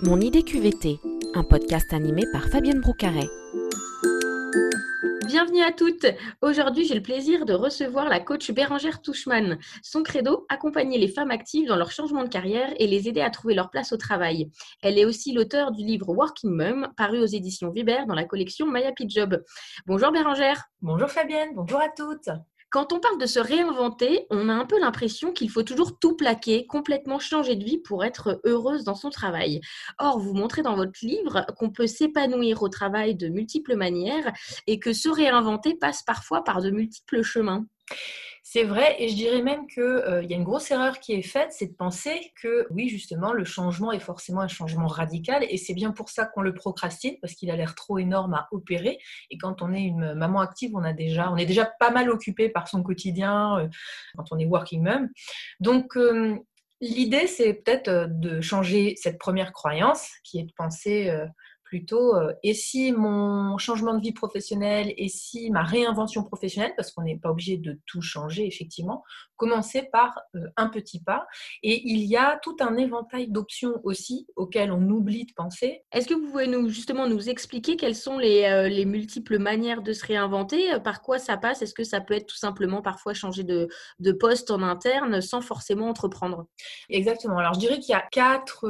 Mon idée QVT, un podcast animé par Fabienne Broucaret. Bienvenue à toutes. Aujourd'hui, j'ai le plaisir de recevoir la coach Bérangère Touchman. Son credo, accompagner les femmes actives dans leur changement de carrière et les aider à trouver leur place au travail. Elle est aussi l'auteur du livre Working Mum, paru aux éditions Viber dans la collection Maya Job. Bonjour Bérangère. Bonjour Fabienne, bonjour à toutes. Quand on parle de se réinventer, on a un peu l'impression qu'il faut toujours tout plaquer, complètement changer de vie pour être heureuse dans son travail. Or, vous montrez dans votre livre qu'on peut s'épanouir au travail de multiples manières et que se réinventer passe parfois par de multiples chemins. C'est vrai, et je dirais même qu'il euh, y a une grosse erreur qui est faite, c'est de penser que oui, justement, le changement est forcément un changement radical, et c'est bien pour ça qu'on le procrastine, parce qu'il a l'air trop énorme à opérer. Et quand on est une maman active, on, a déjà, on est déjà pas mal occupé par son quotidien, euh, quand on est working mom. Donc, euh, l'idée, c'est peut-être de changer cette première croyance, qui est de penser plutôt euh, et si mon changement de vie professionnelle et si ma réinvention professionnelle, parce qu'on n'est pas obligé de tout changer effectivement, commencer par euh, un petit pas. Et il y a tout un éventail d'options aussi auxquelles on oublie de penser. Est-ce que vous pouvez nous justement nous expliquer quelles sont les, euh, les multiples manières de se réinventer? Par quoi ça passe? Est-ce que ça peut être tout simplement parfois changer de, de poste en interne sans forcément entreprendre? Exactement. Alors je dirais qu'il y a quatre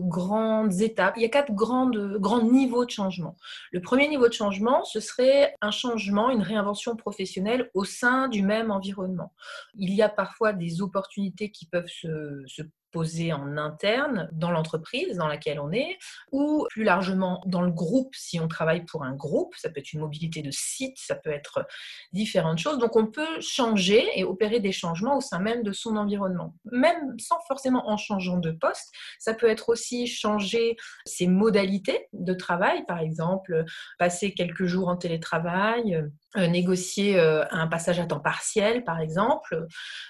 grandes étapes, il y a quatre grandes, grandes niveau de changement. Le premier niveau de changement, ce serait un changement, une réinvention professionnelle au sein du même environnement. Il y a parfois des opportunités qui peuvent se, se posé en interne dans l'entreprise dans laquelle on est, ou plus largement dans le groupe si on travaille pour un groupe. Ça peut être une mobilité de site, ça peut être différentes choses. Donc on peut changer et opérer des changements au sein même de son environnement, même sans forcément en changeant de poste. Ça peut être aussi changer ses modalités de travail, par exemple passer quelques jours en télétravail, euh, négocier euh, un passage à temps partiel, par exemple,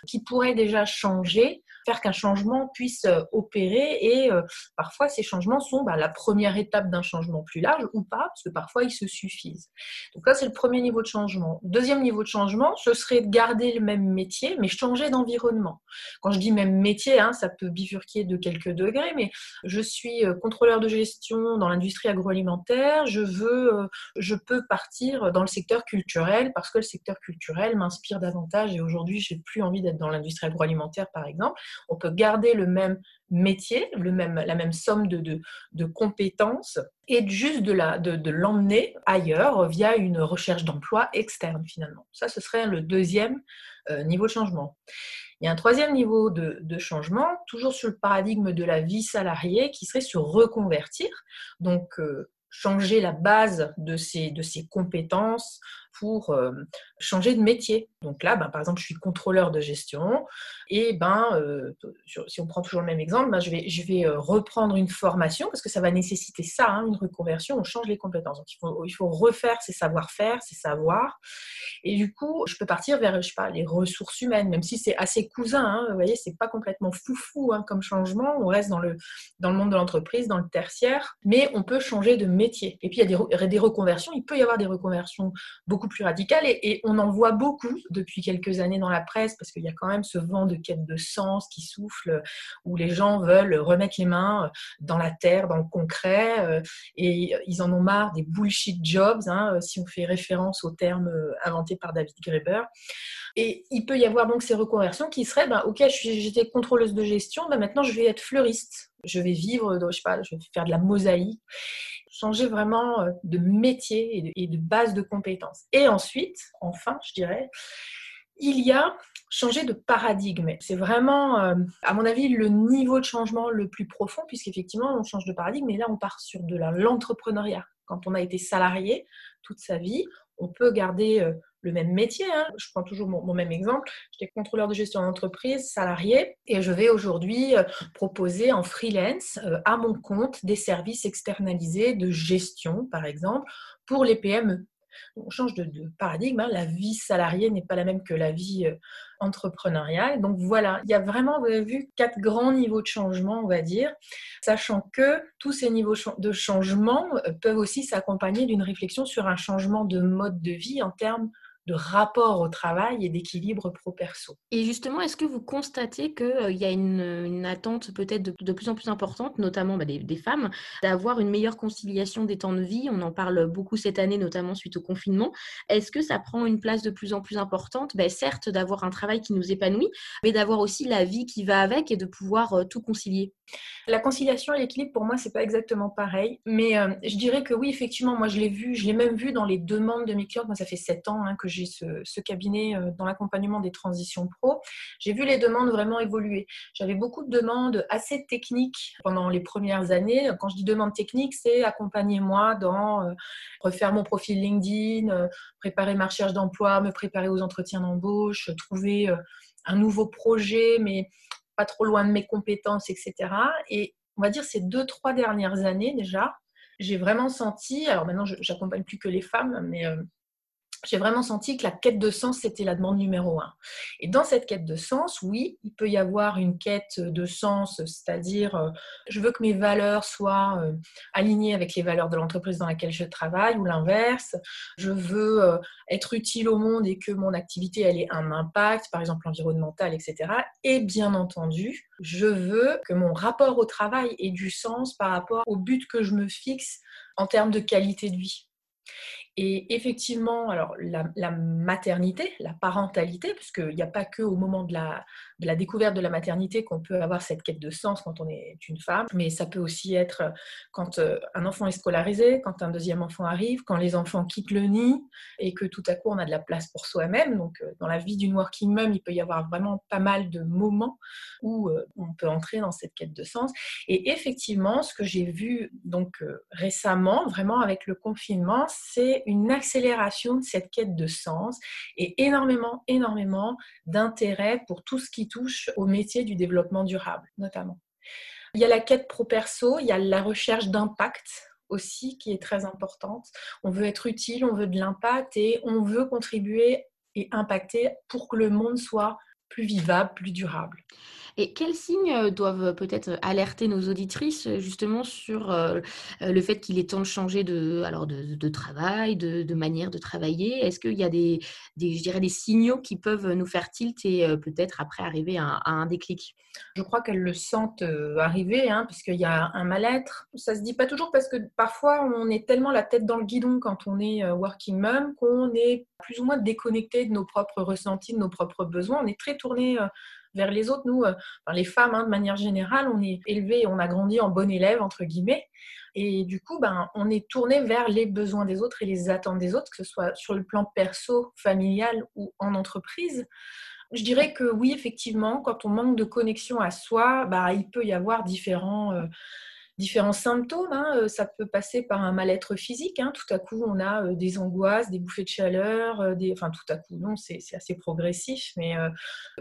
qui pourrait déjà changer faire qu'un changement puisse euh, opérer et euh, parfois ces changements sont bah, la première étape d'un changement plus large ou pas, parce que parfois ils se suffisent. Donc là, c'est le premier niveau de changement. Deuxième niveau de changement, ce serait de garder le même métier, mais changer d'environnement. Quand je dis même métier, hein, ça peut bifurquer de quelques degrés, mais je suis euh, contrôleur de gestion dans l'industrie agroalimentaire, je veux, je peux partir dans le secteur culturel parce que le secteur culturel m'inspire davantage et aujourd'hui, j'ai plus envie d'être dans l'industrie agroalimentaire, par exemple on peut garder le même métier, le même, la même somme de, compétences et juste de, de, l'emmener ailleurs via une recherche d'emploi externe finalement. Ça, ce serait le deuxième euh, niveau de changement. Il y a un troisième niveau de, changement, toujours sur le paradigme de la vie salariée, qui serait se reconvertir. Donc, euh, changer la base de de ses compétences euh, changer de métier. Donc là, ben, par exemple, je suis contrôleur de gestion et ben, euh, si on prend toujours le même exemple, ben, je vais, euh, reprendre une formation parce que ça va nécessiter ça, hein, une reconversion, on change les compétences. Donc il faut, refaire ses savoir-faire, ses savoirs. Et du coup, je peux partir vers, je sais les ressources humaines, même si c'est assez cousin, hein, vous voyez, c'est pas complètement foufou hein, comme changement, on reste dans le, dans le monde de l'entreprise, dans le tertiaire, mais on peut changer de métier. Et puis il y a des, des reconversions, il peut y avoir des reconversions beaucoup plus radicales et, et on en voit beaucoup depuis quelques années dans la presse parce qu'il y a quand même ce vent de quête de sens qui souffle où les gens veulent remettre les mains dans la terre, dans le concret euh, et ils en ont marre des bullshit jobs, hein, si on fait référence au terme inventé par David Graeber. Et il peut y avoir donc ces reconversions qui seraient, ben, ok, j'étais contrôleuse de gestion, ben, maintenant je vais être fleuriste. Je vais vivre, je sais pas, je vais faire de la mosaïque changer vraiment euh, de métier et de, base de compétences. Et ensuite, enfin, je dirais, il y a changer de paradigme. C'est vraiment, euh, à mon avis, le niveau de changement le plus profond, puisqu'effectivement, on change de paradigme, mais là, on part sur de l'entrepreneuriat. Quand on a été salarié toute sa vie, on peut garder euh, le même métier. Hein. Je prends toujours mon, même exemple. J'étais contrôleur de gestion d'entreprise, salarié, et je vais aujourd'hui euh, proposer en freelance euh, à mon compte des services externalisés de gestion, par exemple, pour les PME. On change de, paradigme. Hein. La vie salariée n'est pas la même que la vie euh, entrepreneuriale. Donc voilà, il y a vraiment, vous avez vu, quatre grands niveaux de changement, on va dire, sachant que tous ces niveaux de changement peuvent aussi s'accompagner d'une réflexion sur un changement de mode de vie en termes de rapport au travail et d'équilibre pro-perso. Et justement, est-ce que vous constatez qu'il euh, y a une, attente peut-être de, plus en plus importante, notamment bah, des, femmes, d'avoir une meilleure conciliation des temps de vie? On en parle beaucoup cette année, notamment suite au confinement. Est-ce que ça prend une place de plus en plus importante? Ben, Certes, d'avoir un travail qui nous épanouit, mais d'avoir aussi la vie qui va avec et de pouvoir euh, tout concilier. La conciliation et l'équilibre, pour moi, c'est pas exactement pareil. Mais euh, je dirais que oui, effectivement, moi, je l'ai vu, je l'ai même vu dans les demandes de mes clients. Moi, ça fait sept ans hein, que j'ai ce, cabinet euh, dans l'accompagnement des transitions pro. J'ai vu les demandes vraiment évoluer. J'avais beaucoup de demandes assez techniques pendant les premières années. Quand je dis demande technique, c'est accompagnez-moi dans euh, refaire mon profil LinkedIn, préparer ma recherche d'emploi, me préparer aux entretiens d'embauche, trouver un nouveau projet, mais trop loin de mes compétences, etc. Et on va dire ces deux, trois dernières années déjà, j'ai vraiment senti, alors maintenant j'accompagne plus que les femmes, mais euh, j'ai vraiment senti que la quête de sens, c'était la demande numéro un. Et dans cette quête de sens, oui, il peut y avoir une quête de sens, c'est-à-dire euh, je veux que mes valeurs soient euh, alignées avec les valeurs de l'entreprise dans laquelle je travaille, ou l'inverse. Je veux euh, être utile au monde et que mon activité elle ait un impact, par exemple environnemental, etc. Et bien entendu, je veux que mon rapport au travail ait du sens par rapport au but que je me fixe en termes de qualité de vie. Et effectivement, alors la, maternité, la parentalité, puisqu'il n'y a pas que au moment de la, de la découverte de la maternité qu'on peut avoir cette quête de sens quand on est une femme, mais ça peut aussi être quand euh, un enfant est scolarisé, quand un deuxième enfant arrive, quand les enfants quittent le nid et que tout à coup on a de la place pour soi-même. Donc euh, dans la vie d'une working mom, il peut y avoir vraiment pas mal de moments où euh, on peut entrer dans cette quête de sens. Et effectivement, ce que j'ai vu donc récemment, vraiment avec le confinement, c'est une accélération de cette quête de sens et énormément, énormément d'intérêt pour tout ce qui touche au métier du développement durable, notamment. Il y a la quête pro-perso, il y a la recherche d'impact aussi qui est très importante. On veut être utile, on veut de l'impact et on veut contribuer et impacter pour que le monde soit plus vivable, plus durable. Et quels signes euh, doivent peut-être alerter nos auditrices euh, justement sur euh, le fait qu'il est temps de changer de, alors de, travail, de, manière de travailler? Est-ce qu'il y a des, je dirais des signaux qui peuvent nous faire tilt et peut-être après arriver à, un déclic? Je crois qu'elles le sentent arriver, hein, puisqu'il y a un mal-être. Ça se dit pas toujours parce que parfois on est tellement la tête dans le guidon quand on est working mom qu'on est plus ou moins déconnecté de nos propres ressentis, de nos propres besoins. On est très tourné vers les autres. Nous, euh, les femmes, hein, de manière générale, on est élevé, on a grandi en bon élève, entre guillemets. Et du coup, ben, on est tourné vers les besoins des autres et les attentes des autres, que ce soit sur le plan perso, familial ou en entreprise. Je dirais que oui, effectivement, quand on manque de connexion à soi, bah, il peut y avoir différents, euh, différents symptômes. Hein. Euh, ça peut passer par un mal-être physique. Hein. Tout à coup, on a euh, des angoisses, des bouffées de chaleur. Euh, des... Enfin, tout à coup, non, c'est assez progressif, mais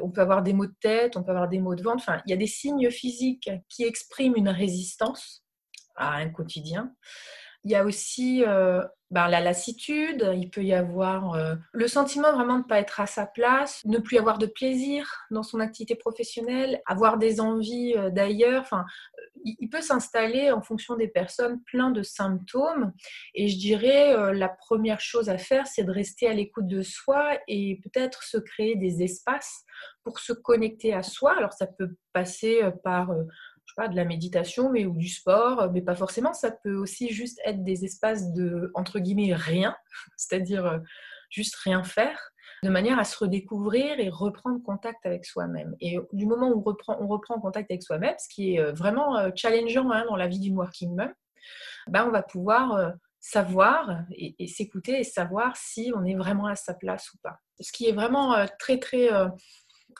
on peut avoir des maux de tête, on peut avoir des maux de ventre. Enfin, il y a des signes physiques qui expriment une résistance à un quotidien. Il y a aussi ben, la lassitude, il peut y avoir le sentiment vraiment de ne pas être à sa place, ne plus avoir de plaisir dans son activité professionnelle, avoir des envies d'ailleurs. Enfin, il peut s'installer en fonction des personnes plein de symptômes. Et je dirais, la première chose à faire, c'est de rester à l'écoute de soi et peut-être se créer des espaces pour se connecter à soi. Alors ça peut passer par pas, de la méditation mais, ou du sport, mais pas forcément. Ça peut aussi juste être des espaces de, entre guillemets, rien, c'est-à-dire euh, juste rien faire, de manière à se redécouvrir et reprendre contact avec soi-même. Et du moment où on reprend, on reprend contact avec soi-même, ce qui est euh, vraiment euh, challengeant hein, dans la vie d'une working mom, ben, on va pouvoir savoir et s'écouter et savoir si on est vraiment à sa place ou pas. Ce qui est vraiment très, très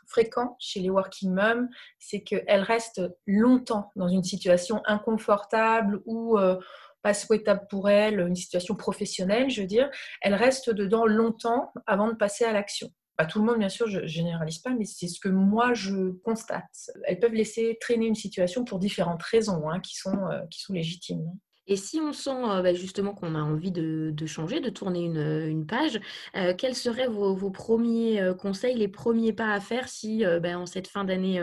fréquent chez les working moms, c'est qu'elles restent longtemps dans une situation inconfortable ou euh, pas souhaitable pour elles, une situation professionnelle, je veux dire. Elles restent dedans longtemps avant de passer à l'action. Pas tout le monde, bien sûr, je généralise pas, mais c'est ce que moi je constate. Elles peuvent laisser traîner une situation pour différentes raisons hein, qui, sont, euh, qui sont légitimes. Et si on sent euh, bah, justement qu'on a envie de, changer, de tourner une, page, euh, quels seraient vos, premiers euh, conseils, les premiers pas à faire si bah, en cette fin d'année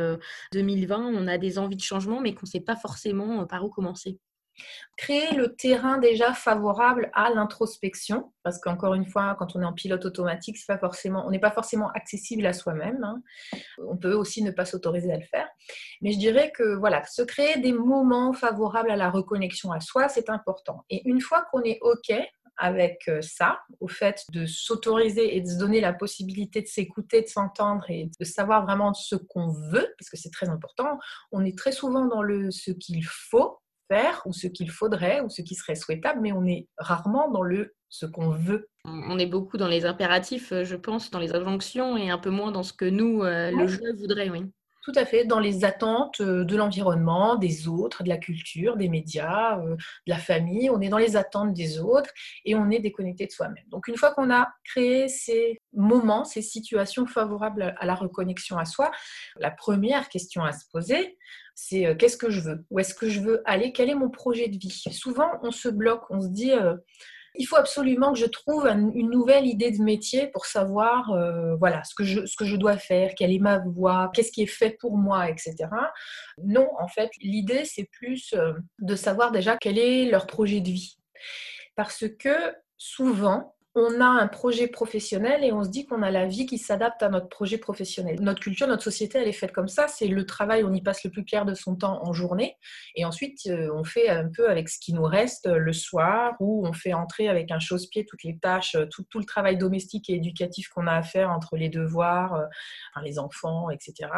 2020, on a des envies de changement mais qu'on ne sait pas forcément par où commencer? Créer le terrain déjà favorable à l'introspection, parce qu'encore une fois, quand on est en pilote automatique, c'est pas forcément, on n'est pas forcément accessible à soi-même. Hein. On peut aussi ne pas s'autoriser à le faire. Mais je dirais que voilà, se créer des moments favorables à la reconnexion à soi, c'est important. Et une fois qu'on est OK avec euh, ça, au fait de s'autoriser et de se donner la possibilité de s'écouter, de s'entendre et de savoir vraiment ce qu'on veut, parce que c'est très important. On est très souvent dans le ce qu'il faut faire ou ce qu'il faudrait ou ce qui serait souhaitable, mais on est rarement dans le ce qu'on veut. On est beaucoup dans les impératifs, euh, je pense, dans les injonctions et un peu moins dans ce que nous, euh, le jeu voudrait, oui. Tout à fait, dans les attentes euh, de l'environnement, des autres, de la culture, des médias, de la famille. On est dans les attentes des autres et on est déconnecté de soi-même. Donc une fois qu'on a créé ces moments, ces situations favorables à la reconnexion à soi, la première question à se poser, c'est euh, qu'est-ce que je veux? Où est-ce que je veux aller? Quel est mon projet de vie? Souvent, on se bloque, on se dit, euh, il faut absolument que je trouve une nouvelle idée de métier pour savoir euh, voilà, ce que, je, ce que je dois faire, quelle est ma voie, qu'est-ce qui est fait pour moi, etc. Non, en fait, l'idée, c'est plus de savoir déjà quel est leur projet de vie. Parce que souvent, on a un projet professionnel et on se dit qu'on a la vie qui s'adapte à notre projet professionnel. Notre culture, notre société, elle est faite comme ça. C'est le travail, on y passe le plus clair de son temps en journée. Et ensuite, euh, on fait un peu avec ce qui nous reste le soir ou on fait entrer avec un chausse-pied toutes les tâches, euh, tout, le travail domestique et éducatif qu'on a à faire entre les devoirs, euh, les enfants, etc.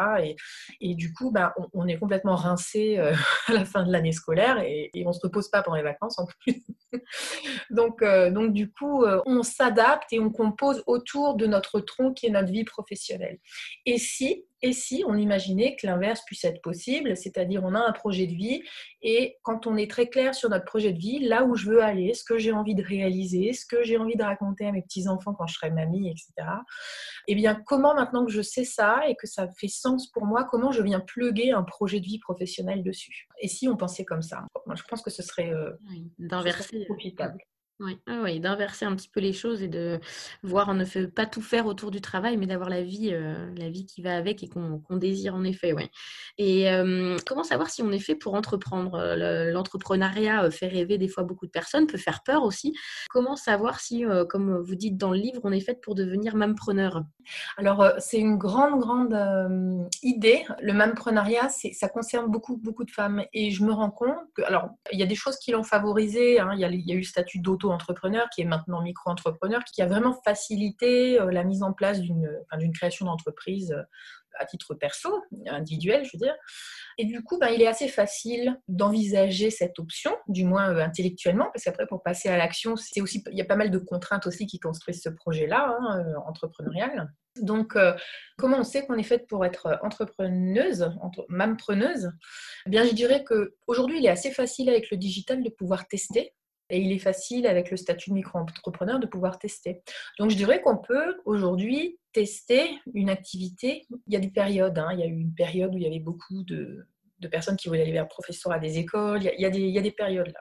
Et, du coup, bah, on, est complètement rincé à la fin de l'année scolaire et, on ne se repose pas pendant les vacances en plus. donc, donc, du coup, on s'adapte et on compose autour de notre tronc qui est notre vie professionnelle. Et si, et si on imaginait que l'inverse puisse être possible, c'est-à-dire on a un projet de vie et quand on est très clair sur notre projet de vie, là où je veux aller, ce que j'ai envie de réaliser, ce que j'ai envie de raconter à mes petits-enfants quand je serai mamie, etc. Eh bien, comment maintenant que je sais ça et que ça fait sens pour moi, comment je viens pluguer un projet de vie professionnel dessus? Et si on pensait comme ça? Moi, je pense que ce serait, euh, d'inverser. profitable. Oui, ah oui, d'inverser un petit peu les choses et de voir, on ne fait pas tout faire autour du travail, mais d'avoir la vie, euh, la vie qui va avec et qu'on désire en effet. Et comment savoir si on est fait pour entreprendre L'entrepreneuriat euh, fait rêver des fois beaucoup de personnes, peut faire peur aussi. Comment savoir si, euh, comme vous dites dans le livre, on est fait pour devenir preneur Alors, c'est une grande, grande idée. Le mamprenariat, ça concerne beaucoup, beaucoup de femmes. Et je me rends compte que, alors, il y a des choses qui l'ont favorisé. Hein. Y y a eu le statut d'auto entrepreneur qui est maintenant micro-entrepreneur, qui a vraiment facilité euh, la mise en place d'une création d'entreprise euh, à titre perso, individuel, je veux dire. Et du coup, ben, il est assez facile d'envisager cette option, du moins euh, intellectuellement, parce qu'après, pour passer à l'action, c'est aussi, il y a pas mal de contraintes aussi qui construisent ce projet-là, hein, entrepreneurial. Donc, comment on sait qu'on est faite pour être entrepreneuse, entre, preneuse? Eh Bien, je dirais que aujourd'hui, il est assez facile avec le digital de pouvoir tester et il est facile avec le statut de micro-entrepreneur de pouvoir tester. Donc je dirais qu'on peut aujourd'hui tester une activité. Il y a des périodes, hein. il y a eu une période où il y avait beaucoup de, personnes qui voulaient aller vers professeur à des écoles, il y a, des, périodes.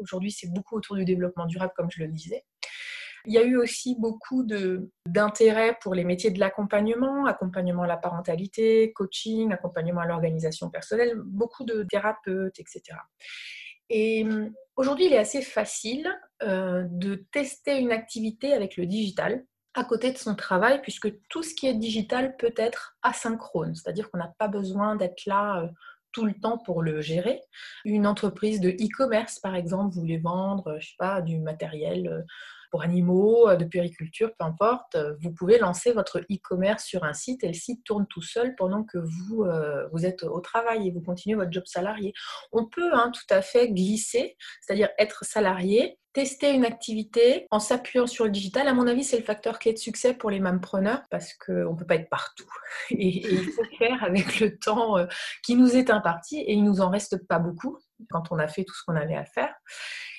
Aujourd'hui c'est beaucoup autour du développement durable comme je le disais. Il y a eu aussi beaucoup d'intérêt pour les métiers de l'accompagnement, accompagnement à la parentalité, coaching, accompagnement à l'organisation personnelle, beaucoup de thérapeutes, etc. Et aujourd'hui, il est assez facile euh, de tester une activité avec le digital à côté de son travail, puisque tout ce qui est digital peut être asynchrone, c'est-à-dire qu'on n'a pas besoin d'être là euh, tout le temps pour le gérer. Une entreprise de e-commerce, par exemple, voulait vendre, je sais pas, du matériel euh, animaux, de périculture, peu importe, vous pouvez lancer votre e-commerce sur un site et le site tourne tout seul pendant que vous, euh, vous êtes au travail et vous continuez votre job salarié. On peut hein, tout à fait glisser, c'est-à-dire être salarié, tester une activité en s'appuyant sur le digital. À mon avis, c'est le facteur clé de succès pour les preneurs parce qu'on ne peut pas être partout. Et, et, il faut faire avec le temps euh, qui nous est imparti et il ne nous en reste pas beaucoup quand on a fait tout ce qu'on avait à faire.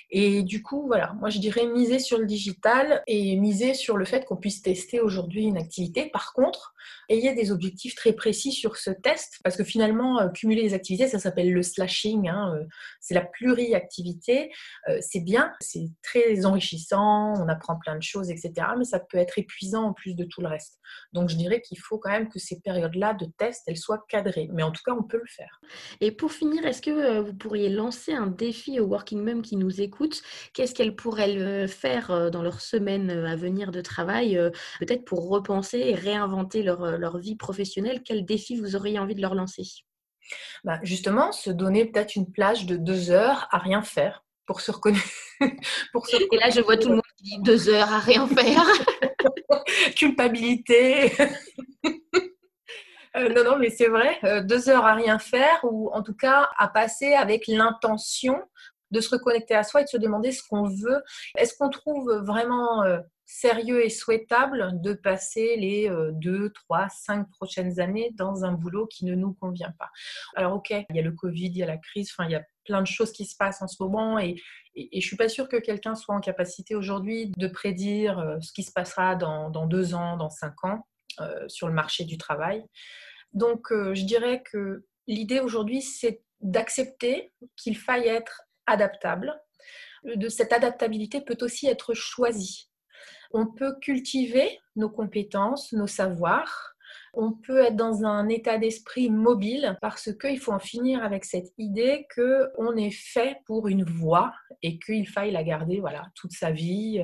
Et du coup, voilà, moi je dirais miser sur le digital et miser sur le fait qu'on puisse tester aujourd'hui une activité. Par contre, ayez des objectifs très précis sur ce test, parce que finalement, euh, cumuler les activités, ça s'appelle le slashing, hein, euh, c'est la pluriactivité. Euh, c'est bien, c'est très enrichissant, on apprend plein de choses, etc. Mais ça peut être épuisant en plus de tout le reste. Donc je dirais qu'il faut quand même que ces périodes-là de test, elles soient cadrées. Mais en tout cas, on peut le faire. Et pour finir, est-ce que vous pourriez lancer un défi aux Working Mom qui nous écoutent? Qu'est-ce qu'elles pourraient faire dans leur semaine à venir de travail, peut-être pour repenser et réinventer leur, leur vie professionnelle Quel défi vous auriez envie de leur lancer? Bah, justement, se donner peut-être une plage de deux heures à rien faire pour se reconnaître. pour se Et là, je vois tout le monde qui dit deux heures à rien faire. Culpabilité. Euh, non, non, mais c'est vrai, euh, deux heures à rien faire ou en tout cas à passer avec l'intention de se reconnecter à soi et de se demander ce qu'on veut. Est-ce qu'on trouve vraiment euh, sérieux et souhaitable de passer les euh, deux, trois, cinq prochaines années dans un boulot qui ne nous convient pas. Alors ok, il y a le Covid, il y a la crise, enfin il y a plein de choses qui se passent en ce moment et, je suis pas sûre que quelqu'un soit en capacité aujourd'hui de prédire euh, ce qui se passera dans, dans deux ans, dans cinq ans euh, sur le marché du travail. Donc je dirais que l'idée aujourd'hui c'est d'accepter qu'il faille être adaptable. De cette adaptabilité peut aussi être choisie. On peut cultiver nos compétences, nos savoirs. On peut être dans un état d'esprit mobile parce qu'il faut en finir avec cette idée qu'on est fait pour une voie et qu'il faille la garder voilà, toute sa vie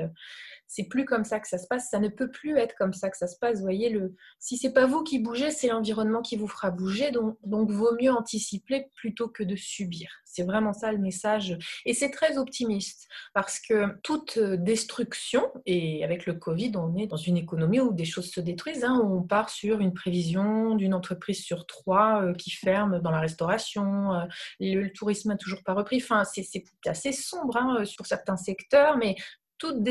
c'est plus comme ça que ça se passe, ça ne peut plus être comme ça que ça se passe. Voyez, le, si c'est pas vous qui bougez, c'est l'environnement qui vous fera bouger. Donc, donc, vaut mieux anticiper plutôt que de subir. C'est vraiment ça le message. Et c'est très optimiste parce que toute destruction, et avec le Covid, on est dans une économie où des choses se détruisent. Hein. on part sur une prévision d'une entreprise sur trois euh, qui ferme dans la restauration. Euh, le, tourisme n'a toujours pas repris. Enfin, c'est assez sombre hein, sur certains secteurs, mais toute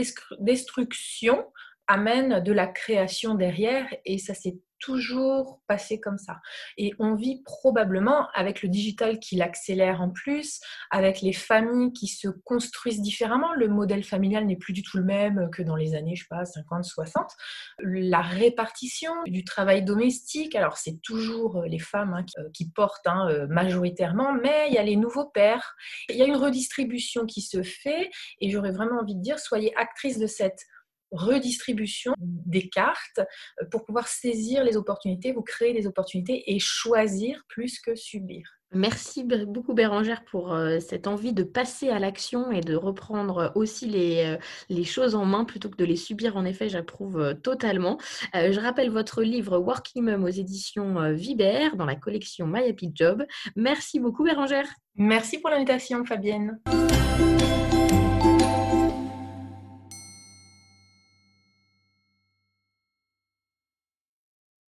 destruction amène de la création derrière et ça c'est toujours passé comme ça. Et on vit probablement avec le digital qui l'accélère en plus, avec les familles qui se construisent différemment. Le modèle familial n'est plus du tout le même que dans les années, je sais pas, 50, 60. La répartition du travail domestique, alors c'est toujours les femmes hein, qui, portent hein, euh, majoritairement, mais il y a les nouveaux pères. Il y a une redistribution qui se fait et j'aurais vraiment envie de dire, soyez actrice de cette redistribution des cartes euh, pour pouvoir saisir les opportunités, vous créer des opportunités et choisir plus que subir. Merci beaucoup Bérangère pour euh, cette envie de passer à l'action et de reprendre aussi les, euh, les, choses en main plutôt que de les subir. En effet, j'approuve totalement. je rappelle votre livre Working Mum aux éditions Viber dans la collection My Happy Job. Merci beaucoup Bérangère. Merci pour l'invitation Fabienne.